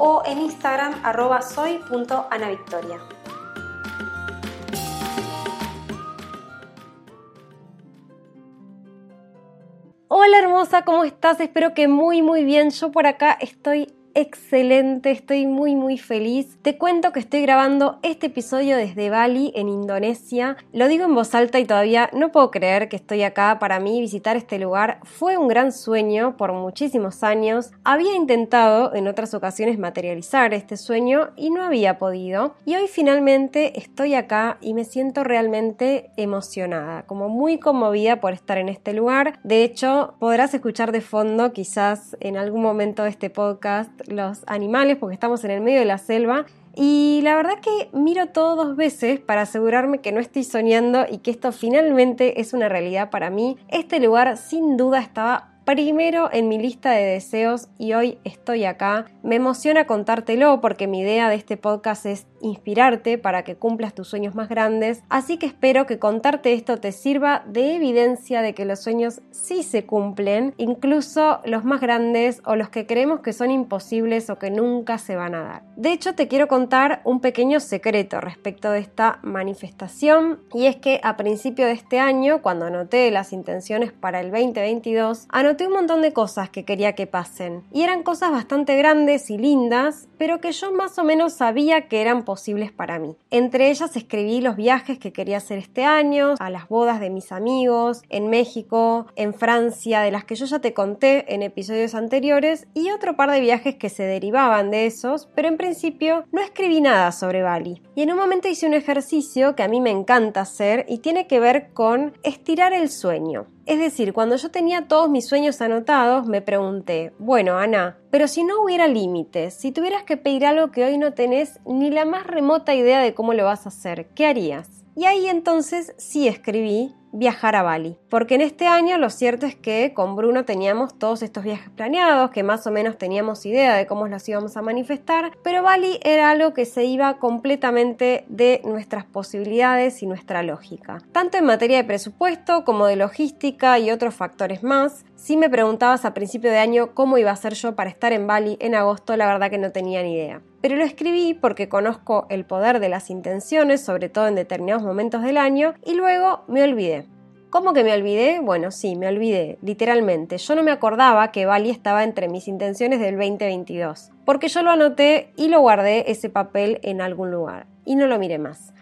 o en Instagram arroba soy.anavictoria. Hola hermosa, ¿cómo estás? Espero que muy muy bien. Yo por acá estoy excelente, estoy muy muy feliz. Te cuento que estoy grabando este episodio desde Bali, en Indonesia. Lo digo en voz alta y todavía no puedo creer que estoy acá. Para mí visitar este lugar fue un gran sueño por muchísimos años. Había intentado en otras ocasiones materializar este sueño y no había podido. Y hoy finalmente estoy acá y me siento realmente emocionada, como muy conmovida por estar en este lugar. De hecho, podrás escuchar de fondo quizás en algún momento de este podcast los animales porque estamos en el medio de la selva. Y la verdad que miro todo dos veces para asegurarme que no estoy soñando y que esto finalmente es una realidad para mí. Este lugar sin duda estaba primero en mi lista de deseos y hoy estoy acá. Me emociona contártelo porque mi idea de este podcast es inspirarte para que cumplas tus sueños más grandes, así que espero que contarte esto te sirva de evidencia de que los sueños sí se cumplen, incluso los más grandes o los que creemos que son imposibles o que nunca se van a dar. De hecho, te quiero contar un pequeño secreto respecto de esta manifestación y es que a principio de este año, cuando anoté las intenciones para el 2022, anoté un montón de cosas que quería que pasen. Y eran cosas bastante grandes y lindas, pero que yo más o menos sabía que eran posibles para mí. Entre ellas escribí los viajes que quería hacer este año, a las bodas de mis amigos, en México, en Francia, de las que yo ya te conté en episodios anteriores, y otro par de viajes que se derivaban de esos, pero en principio no escribí nada sobre Bali. Y en un momento hice un ejercicio que a mí me encanta hacer y tiene que ver con estirar el sueño. Es decir, cuando yo tenía todos mis sueños anotados, me pregunté, bueno, Ana, pero si no hubiera límites, si tuvieras que pedir algo que hoy no tenés ni la más remota idea de cómo lo vas a hacer, ¿qué harías? Y ahí entonces sí escribí viajar a Bali. Porque en este año lo cierto es que con Bruno teníamos todos estos viajes planeados, que más o menos teníamos idea de cómo los íbamos a manifestar, pero Bali era algo que se iba completamente de nuestras posibilidades y nuestra lógica. Tanto en materia de presupuesto como de logística y otros factores más. Si me preguntabas a principio de año cómo iba a ser yo para estar en Bali en agosto, la verdad que no tenía ni idea. Pero lo escribí porque conozco el poder de las intenciones, sobre todo en determinados momentos del año, y luego me olvidé. ¿Cómo que me olvidé? Bueno, sí, me olvidé, literalmente. Yo no me acordaba que Bali estaba entre mis intenciones del 2022, porque yo lo anoté y lo guardé ese papel en algún lugar y no lo miré más.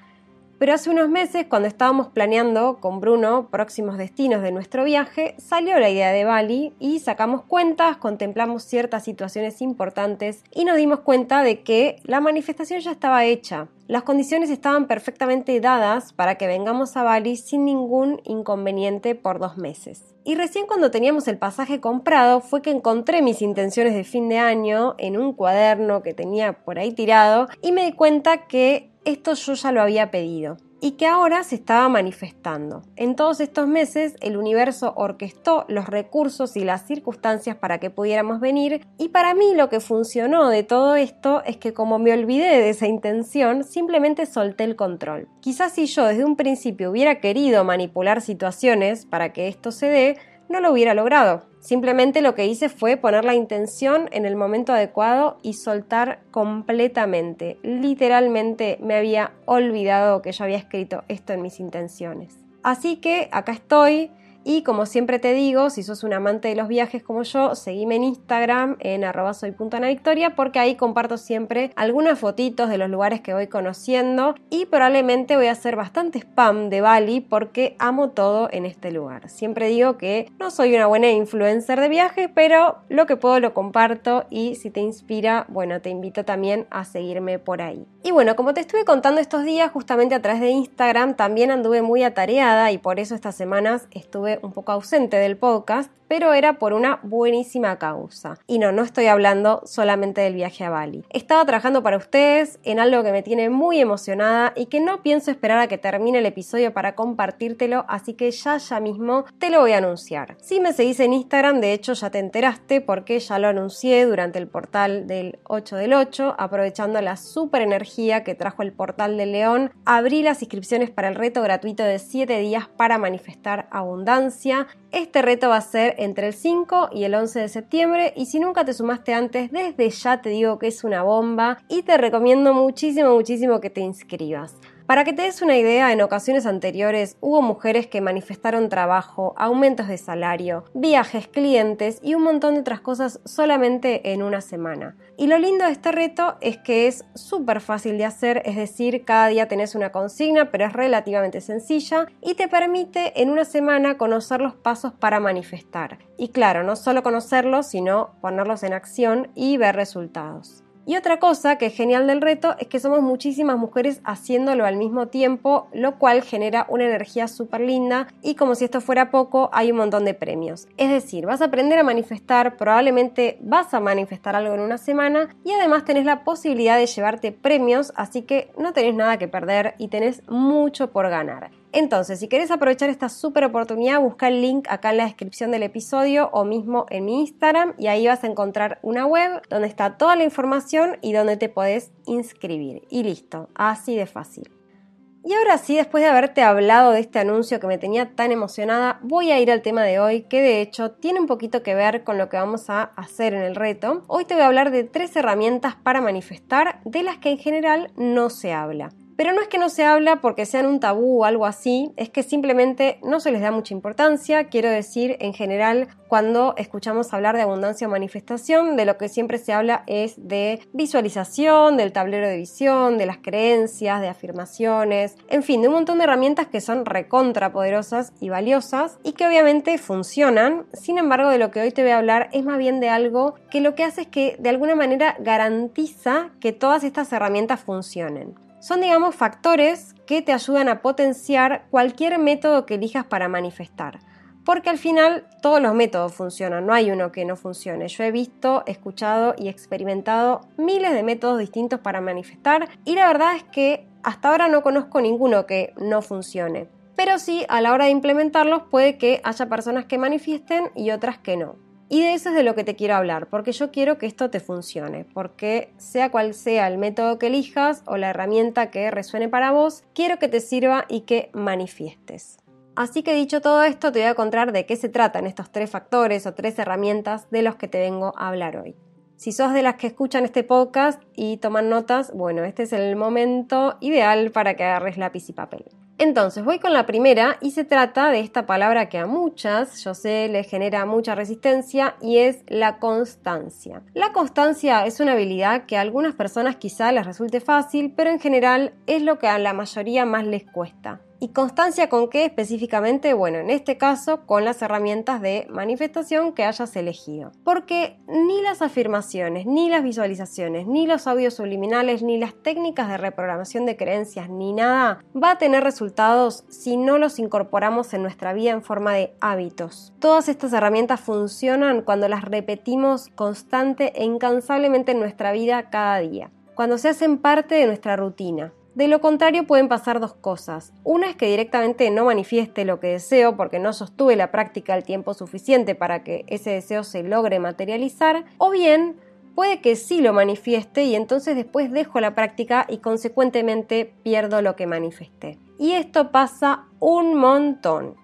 Pero hace unos meses, cuando estábamos planeando con Bruno próximos destinos de nuestro viaje, salió la idea de Bali y sacamos cuentas, contemplamos ciertas situaciones importantes y nos dimos cuenta de que la manifestación ya estaba hecha. Las condiciones estaban perfectamente dadas para que vengamos a Bali sin ningún inconveniente por dos meses. Y recién cuando teníamos el pasaje comprado fue que encontré mis intenciones de fin de año en un cuaderno que tenía por ahí tirado y me di cuenta que esto yo ya lo había pedido y que ahora se estaba manifestando. En todos estos meses el universo orquestó los recursos y las circunstancias para que pudiéramos venir y para mí lo que funcionó de todo esto es que como me olvidé de esa intención, simplemente solté el control. Quizás si yo desde un principio hubiera querido manipular situaciones para que esto se dé, no lo hubiera logrado. Simplemente lo que hice fue poner la intención en el momento adecuado y soltar completamente. Literalmente me había olvidado que yo había escrito esto en mis intenciones. Así que acá estoy y como siempre te digo, si sos un amante de los viajes como yo, seguime en Instagram en arroba victoria porque ahí comparto siempre algunas fotitos de los lugares que voy conociendo y probablemente voy a hacer bastante spam de Bali porque amo todo en este lugar. Siempre digo que no soy una buena influencer de viajes, pero lo que puedo lo comparto y si te inspira, bueno, te invito también a seguirme por ahí. Y bueno, como te estuve contando estos días, justamente a través de Instagram también anduve muy atareada y por eso estas semanas estuve un poco ausente del podcast, pero era por una buenísima causa. Y no, no estoy hablando solamente del viaje a Bali. Estaba trabajando para ustedes en algo que me tiene muy emocionada y que no pienso esperar a que termine el episodio para compartírtelo, así que ya ya mismo te lo voy a anunciar. Si me seguís en Instagram, de hecho ya te enteraste porque ya lo anuncié durante el portal del 8 del 8, aprovechando la super energía que trajo el portal de León, abrí las inscripciones para el reto gratuito de 7 días para manifestar abundancia. Este reto va a ser entre el 5 y el 11 de septiembre y si nunca te sumaste antes, desde ya te digo que es una bomba y te recomiendo muchísimo, muchísimo que te inscribas. Para que te des una idea, en ocasiones anteriores hubo mujeres que manifestaron trabajo, aumentos de salario, viajes, clientes y un montón de otras cosas solamente en una semana. Y lo lindo de este reto es que es súper fácil de hacer, es decir, cada día tenés una consigna, pero es relativamente sencilla y te permite en una semana conocer los pasos para manifestar. Y claro, no solo conocerlos, sino ponerlos en acción y ver resultados. Y otra cosa que es genial del reto es que somos muchísimas mujeres haciéndolo al mismo tiempo, lo cual genera una energía súper linda y como si esto fuera poco, hay un montón de premios. Es decir, vas a aprender a manifestar, probablemente vas a manifestar algo en una semana y además tenés la posibilidad de llevarte premios, así que no tenés nada que perder y tenés mucho por ganar. Entonces, si querés aprovechar esta súper oportunidad, busca el link acá en la descripción del episodio o mismo en mi Instagram y ahí vas a encontrar una web donde está toda la información y donde te podés inscribir. Y listo, así de fácil. Y ahora sí, después de haberte hablado de este anuncio que me tenía tan emocionada, voy a ir al tema de hoy, que de hecho tiene un poquito que ver con lo que vamos a hacer en el reto. Hoy te voy a hablar de tres herramientas para manifestar de las que en general no se habla. Pero no es que no se habla porque sean un tabú o algo así, es que simplemente no se les da mucha importancia. Quiero decir, en general, cuando escuchamos hablar de abundancia o manifestación, de lo que siempre se habla es de visualización, del tablero de visión, de las creencias, de afirmaciones, en fin, de un montón de herramientas que son recontrapoderosas y valiosas y que obviamente funcionan. Sin embargo, de lo que hoy te voy a hablar es más bien de algo que lo que hace es que de alguna manera garantiza que todas estas herramientas funcionen. Son, digamos, factores que te ayudan a potenciar cualquier método que elijas para manifestar. Porque al final todos los métodos funcionan, no hay uno que no funcione. Yo he visto, escuchado y experimentado miles de métodos distintos para manifestar y la verdad es que hasta ahora no conozco ninguno que no funcione. Pero sí, a la hora de implementarlos puede que haya personas que manifiesten y otras que no. Y de eso es de lo que te quiero hablar, porque yo quiero que esto te funcione, porque sea cual sea el método que elijas o la herramienta que resuene para vos, quiero que te sirva y que manifiestes. Así que dicho todo esto, te voy a contar de qué se tratan estos tres factores o tres herramientas de los que te vengo a hablar hoy. Si sos de las que escuchan este podcast y toman notas, bueno, este es el momento ideal para que agarres lápiz y papel. Entonces voy con la primera y se trata de esta palabra que a muchas, yo sé, les genera mucha resistencia y es la constancia. La constancia es una habilidad que a algunas personas quizá les resulte fácil, pero en general es lo que a la mayoría más les cuesta. ¿Y constancia con qué específicamente? Bueno, en este caso con las herramientas de manifestación que hayas elegido. Porque ni las afirmaciones, ni las visualizaciones, ni los audios subliminales, ni las técnicas de reprogramación de creencias, ni nada va a tener resultados si no los incorporamos en nuestra vida en forma de hábitos. Todas estas herramientas funcionan cuando las repetimos constante e incansablemente en nuestra vida cada día cuando se hacen parte de nuestra rutina. De lo contrario pueden pasar dos cosas. Una es que directamente no manifieste lo que deseo porque no sostuve la práctica el tiempo suficiente para que ese deseo se logre materializar. O bien puede que sí lo manifieste y entonces después dejo la práctica y consecuentemente pierdo lo que manifesté. Y esto pasa un montón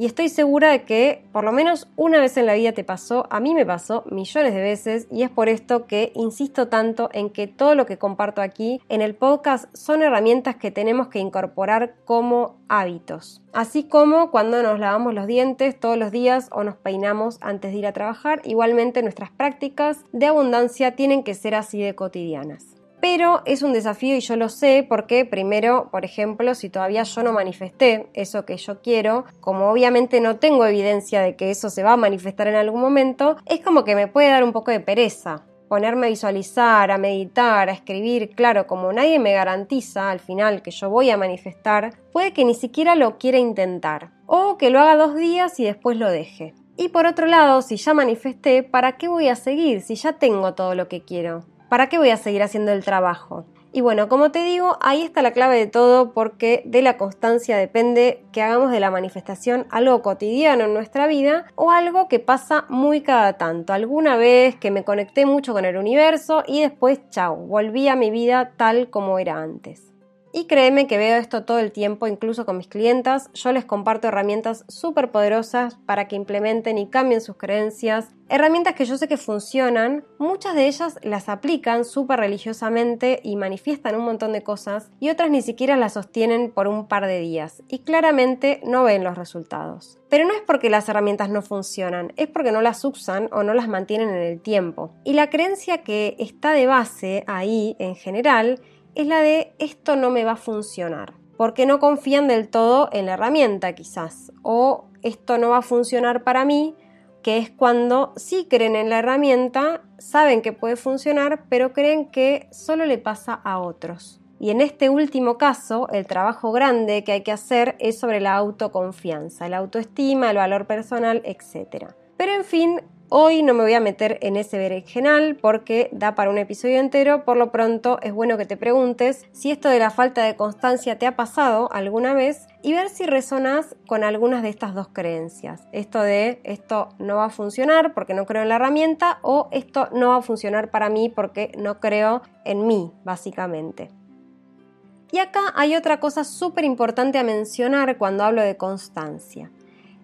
y estoy segura de que por lo menos una vez en la vida te pasó, a mí me pasó millones de veces y es por esto que insisto tanto en que todo lo que comparto aquí en el podcast son herramientas que tenemos que incorporar como hábitos. Así como cuando nos lavamos los dientes todos los días o nos peinamos antes de ir a trabajar, igualmente nuestras prácticas de abundancia tienen que ser así de cotidianas pero es un desafío y yo lo sé porque primero, por ejemplo, si todavía yo no manifesté eso que yo quiero, como obviamente no tengo evidencia de que eso se va a manifestar en algún momento, es como que me puede dar un poco de pereza. ponerme a visualizar, a meditar, a escribir, claro, como nadie me garantiza al final que yo voy a manifestar, puede que ni siquiera lo quiera intentar, o que lo haga dos días y después lo deje. Y por otro lado, si ya manifesté, ¿para qué voy a seguir si ya tengo todo lo que quiero? ¿Para qué voy a seguir haciendo el trabajo? Y bueno, como te digo, ahí está la clave de todo porque de la constancia depende que hagamos de la manifestación algo cotidiano en nuestra vida o algo que pasa muy cada tanto. Alguna vez que me conecté mucho con el universo y después, chao, volví a mi vida tal como era antes. Y créeme que veo esto todo el tiempo, incluso con mis clientas. Yo les comparto herramientas súper poderosas para que implementen y cambien sus creencias. Herramientas que yo sé que funcionan. Muchas de ellas las aplican súper religiosamente y manifiestan un montón de cosas. Y otras ni siquiera las sostienen por un par de días. Y claramente no ven los resultados. Pero no es porque las herramientas no funcionan, es porque no las usan o no las mantienen en el tiempo. Y la creencia que está de base ahí, en general, es la de esto no me va a funcionar, porque no confían del todo en la herramienta quizás, o esto no va a funcionar para mí, que es cuando sí creen en la herramienta, saben que puede funcionar, pero creen que solo le pasa a otros. Y en este último caso, el trabajo grande que hay que hacer es sobre la autoconfianza, la autoestima, el valor personal, etc. Pero en fin, Hoy no me voy a meter en ese berenjenal porque da para un episodio entero, por lo pronto es bueno que te preguntes si esto de la falta de constancia te ha pasado alguna vez y ver si resonas con algunas de estas dos creencias. Esto de esto no va a funcionar porque no creo en la herramienta o esto no va a funcionar para mí porque no creo en mí, básicamente. Y acá hay otra cosa súper importante a mencionar cuando hablo de constancia.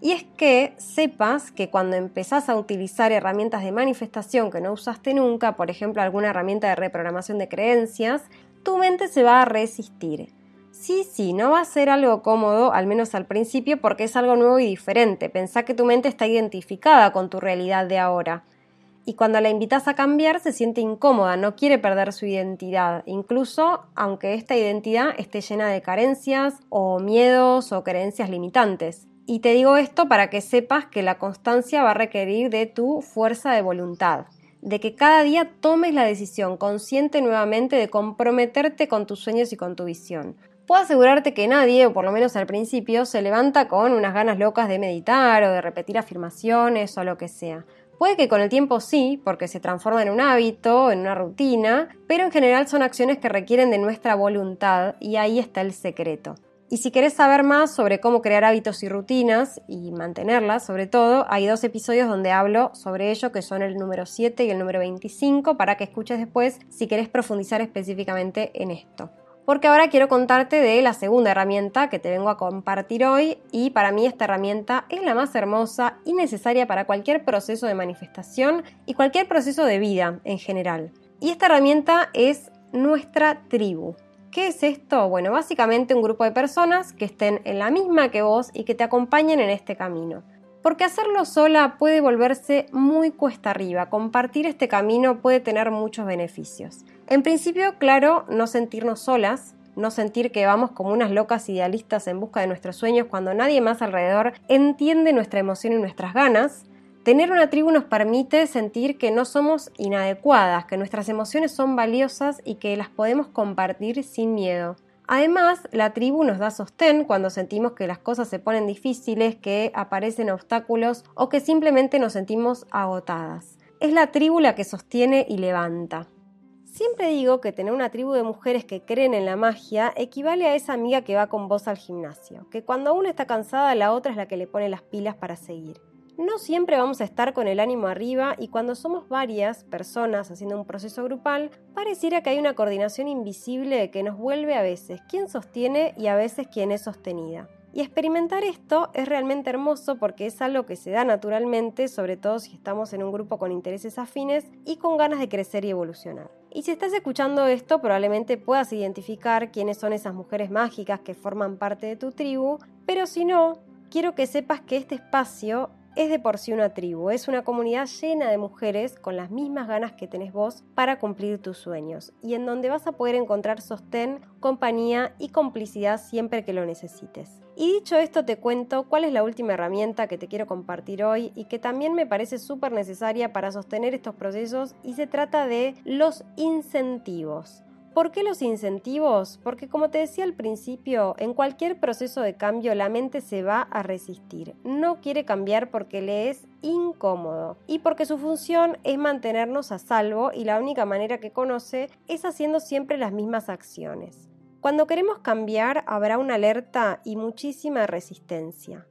Y es que sepas que cuando empezás a utilizar herramientas de manifestación que no usaste nunca, por ejemplo alguna herramienta de reprogramación de creencias, tu mente se va a resistir. Sí, sí, no va a ser algo cómodo, al menos al principio, porque es algo nuevo y diferente. Pensá que tu mente está identificada con tu realidad de ahora. Y cuando la invitas a cambiar se siente incómoda, no quiere perder su identidad, incluso aunque esta identidad esté llena de carencias o miedos o creencias limitantes. Y te digo esto para que sepas que la constancia va a requerir de tu fuerza de voluntad, de que cada día tomes la decisión consciente nuevamente de comprometerte con tus sueños y con tu visión. Puedo asegurarte que nadie, o por lo menos al principio, se levanta con unas ganas locas de meditar o de repetir afirmaciones o lo que sea. Puede que con el tiempo sí, porque se transforma en un hábito, en una rutina, pero en general son acciones que requieren de nuestra voluntad y ahí está el secreto. Y si querés saber más sobre cómo crear hábitos y rutinas y mantenerlas, sobre todo, hay dos episodios donde hablo sobre ello, que son el número 7 y el número 25, para que escuches después si querés profundizar específicamente en esto. Porque ahora quiero contarte de la segunda herramienta que te vengo a compartir hoy y para mí esta herramienta es la más hermosa y necesaria para cualquier proceso de manifestación y cualquier proceso de vida en general. Y esta herramienta es nuestra tribu. ¿Qué es esto? Bueno, básicamente un grupo de personas que estén en la misma que vos y que te acompañen en este camino. Porque hacerlo sola puede volverse muy cuesta arriba. Compartir este camino puede tener muchos beneficios. En principio, claro, no sentirnos solas, no sentir que vamos como unas locas idealistas en busca de nuestros sueños cuando nadie más alrededor entiende nuestra emoción y nuestras ganas. Tener una tribu nos permite sentir que no somos inadecuadas, que nuestras emociones son valiosas y que las podemos compartir sin miedo. Además, la tribu nos da sostén cuando sentimos que las cosas se ponen difíciles, que aparecen obstáculos o que simplemente nos sentimos agotadas. Es la tribu la que sostiene y levanta. Siempre digo que tener una tribu de mujeres que creen en la magia equivale a esa amiga que va con vos al gimnasio, que cuando una está cansada la otra es la que le pone las pilas para seguir no siempre vamos a estar con el ánimo arriba y cuando somos varias personas haciendo un proceso grupal, pareciera que hay una coordinación invisible que nos vuelve a veces quien sostiene y a veces quien es sostenida. Y experimentar esto es realmente hermoso porque es algo que se da naturalmente, sobre todo si estamos en un grupo con intereses afines y con ganas de crecer y evolucionar. Y si estás escuchando esto, probablemente puedas identificar quiénes son esas mujeres mágicas que forman parte de tu tribu, pero si no, quiero que sepas que este espacio es de por sí una tribu, es una comunidad llena de mujeres con las mismas ganas que tenés vos para cumplir tus sueños y en donde vas a poder encontrar sostén, compañía y complicidad siempre que lo necesites. Y dicho esto te cuento cuál es la última herramienta que te quiero compartir hoy y que también me parece súper necesaria para sostener estos procesos y se trata de los incentivos. ¿Por qué los incentivos? Porque como te decía al principio, en cualquier proceso de cambio la mente se va a resistir. No quiere cambiar porque le es incómodo y porque su función es mantenernos a salvo y la única manera que conoce es haciendo siempre las mismas acciones. Cuando queremos cambiar habrá una alerta y muchísima resistencia.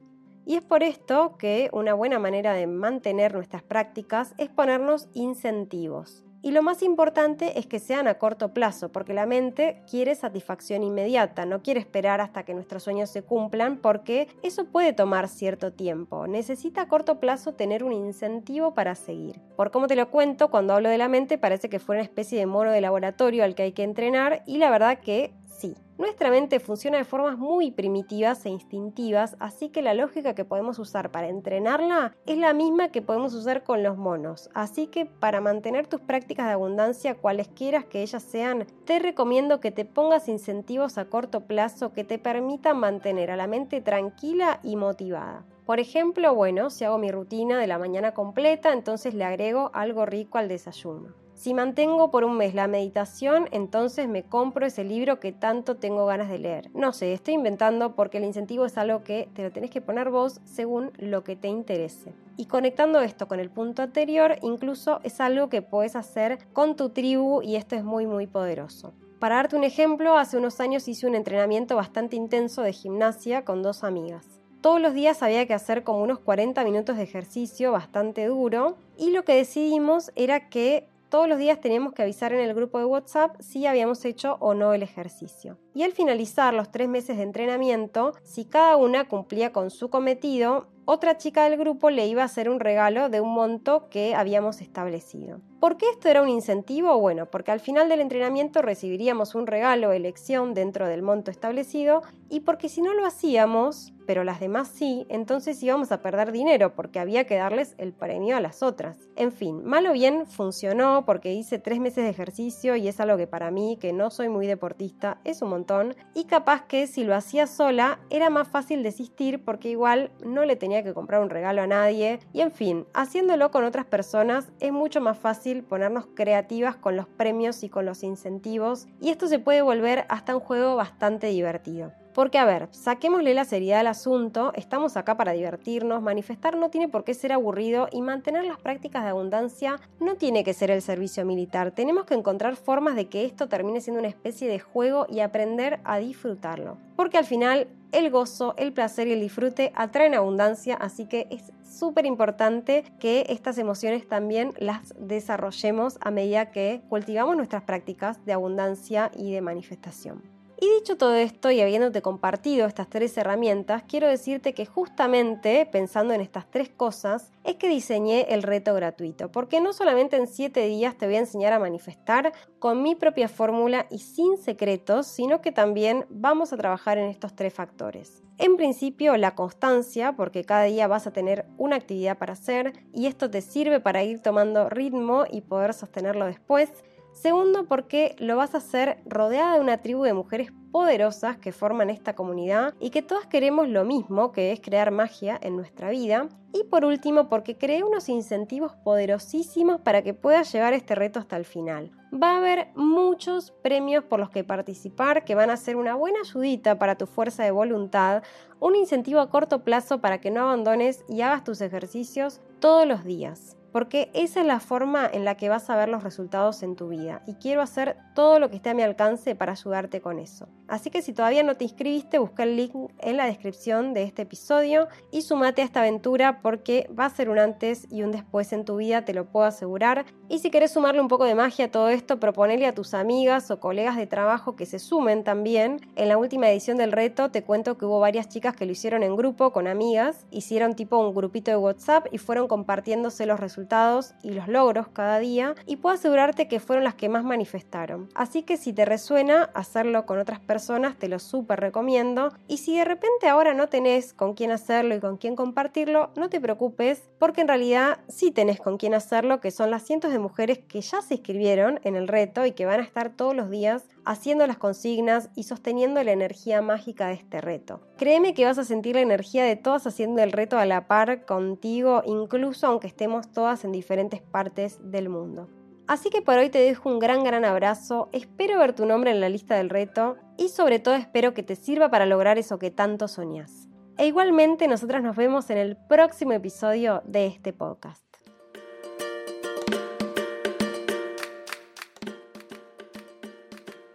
Y es por esto que una buena manera de mantener nuestras prácticas es ponernos incentivos. Y lo más importante es que sean a corto plazo, porque la mente quiere satisfacción inmediata, no quiere esperar hasta que nuestros sueños se cumplan, porque eso puede tomar cierto tiempo. Necesita a corto plazo tener un incentivo para seguir. Por como te lo cuento, cuando hablo de la mente parece que fue una especie de mono de laboratorio al que hay que entrenar y la verdad que. Nuestra mente funciona de formas muy primitivas e instintivas, así que la lógica que podemos usar para entrenarla es la misma que podemos usar con los monos. Así que para mantener tus prácticas de abundancia, cualesquiera que ellas sean, te recomiendo que te pongas incentivos a corto plazo que te permitan mantener a la mente tranquila y motivada. Por ejemplo, bueno, si hago mi rutina de la mañana completa, entonces le agrego algo rico al desayuno. Si mantengo por un mes la meditación, entonces me compro ese libro que tanto tengo ganas de leer. No sé, estoy inventando porque el incentivo es algo que te lo tenés que poner vos según lo que te interese. Y conectando esto con el punto anterior, incluso es algo que puedes hacer con tu tribu y esto es muy muy poderoso. Para darte un ejemplo, hace unos años hice un entrenamiento bastante intenso de gimnasia con dos amigas. Todos los días había que hacer como unos 40 minutos de ejercicio bastante duro y lo que decidimos era que todos los días teníamos que avisar en el grupo de WhatsApp si habíamos hecho o no el ejercicio. Y al finalizar los tres meses de entrenamiento, si cada una cumplía con su cometido, otra chica del grupo le iba a hacer un regalo de un monto que habíamos establecido. ¿Por qué esto era un incentivo? Bueno, porque al final del entrenamiento recibiríamos un regalo elección dentro del monto establecido y porque si no lo hacíamos, pero las demás sí, entonces íbamos a perder dinero porque había que darles el premio a las otras. En fin, mal o bien funcionó porque hice tres meses de ejercicio y es algo que para mí, que no soy muy deportista, es un montón y capaz que si lo hacía sola era más fácil desistir porque igual no le tenía que comprar un regalo a nadie y en fin, haciéndolo con otras personas es mucho más fácil ponernos creativas con los premios y con los incentivos y esto se puede volver hasta un juego bastante divertido. Porque, a ver, saquémosle la seriedad al asunto, estamos acá para divertirnos, manifestar no tiene por qué ser aburrido y mantener las prácticas de abundancia no tiene que ser el servicio militar. Tenemos que encontrar formas de que esto termine siendo una especie de juego y aprender a disfrutarlo. Porque al final el gozo, el placer y el disfrute atraen abundancia, así que es súper importante que estas emociones también las desarrollemos a medida que cultivamos nuestras prácticas de abundancia y de manifestación. Y dicho todo esto y habiéndote compartido estas tres herramientas, quiero decirte que justamente pensando en estas tres cosas es que diseñé el reto gratuito, porque no solamente en 7 días te voy a enseñar a manifestar con mi propia fórmula y sin secretos, sino que también vamos a trabajar en estos tres factores. En principio, la constancia, porque cada día vas a tener una actividad para hacer y esto te sirve para ir tomando ritmo y poder sostenerlo después. Segundo, porque lo vas a hacer rodeada de una tribu de mujeres poderosas que forman esta comunidad y que todas queremos lo mismo, que es crear magia en nuestra vida. Y por último, porque creé unos incentivos poderosísimos para que puedas llevar este reto hasta el final. Va a haber muchos premios por los que participar que van a ser una buena ayudita para tu fuerza de voluntad, un incentivo a corto plazo para que no abandones y hagas tus ejercicios todos los días porque esa es la forma en la que vas a ver los resultados en tu vida y quiero hacer todo lo que esté a mi alcance para ayudarte con eso. Así que si todavía no te inscribiste, busca el link en la descripción de este episodio y sumate a esta aventura porque va a ser un antes y un después en tu vida, te lo puedo asegurar. Y si quieres sumarle un poco de magia a todo esto, proponele a tus amigas o colegas de trabajo que se sumen también. En la última edición del reto te cuento que hubo varias chicas que lo hicieron en grupo con amigas, hicieron tipo un grupito de WhatsApp y fueron compartiéndose los resultados resultados y los logros cada día y puedo asegurarte que fueron las que más manifestaron. Así que si te resuena hacerlo con otras personas, te lo súper recomiendo. Y si de repente ahora no tenés con quién hacerlo y con quién compartirlo, no te preocupes porque en realidad sí tenés con quién hacerlo, que son las cientos de mujeres que ya se inscribieron en el reto y que van a estar todos los días haciendo las consignas y sosteniendo la energía mágica de este reto. Créeme que vas a sentir la energía de todas haciendo el reto a la par contigo, incluso aunque estemos todas en diferentes partes del mundo. Así que por hoy te dejo un gran gran abrazo, espero ver tu nombre en la lista del reto y sobre todo espero que te sirva para lograr eso que tanto soñás. E igualmente nosotras nos vemos en el próximo episodio de este podcast.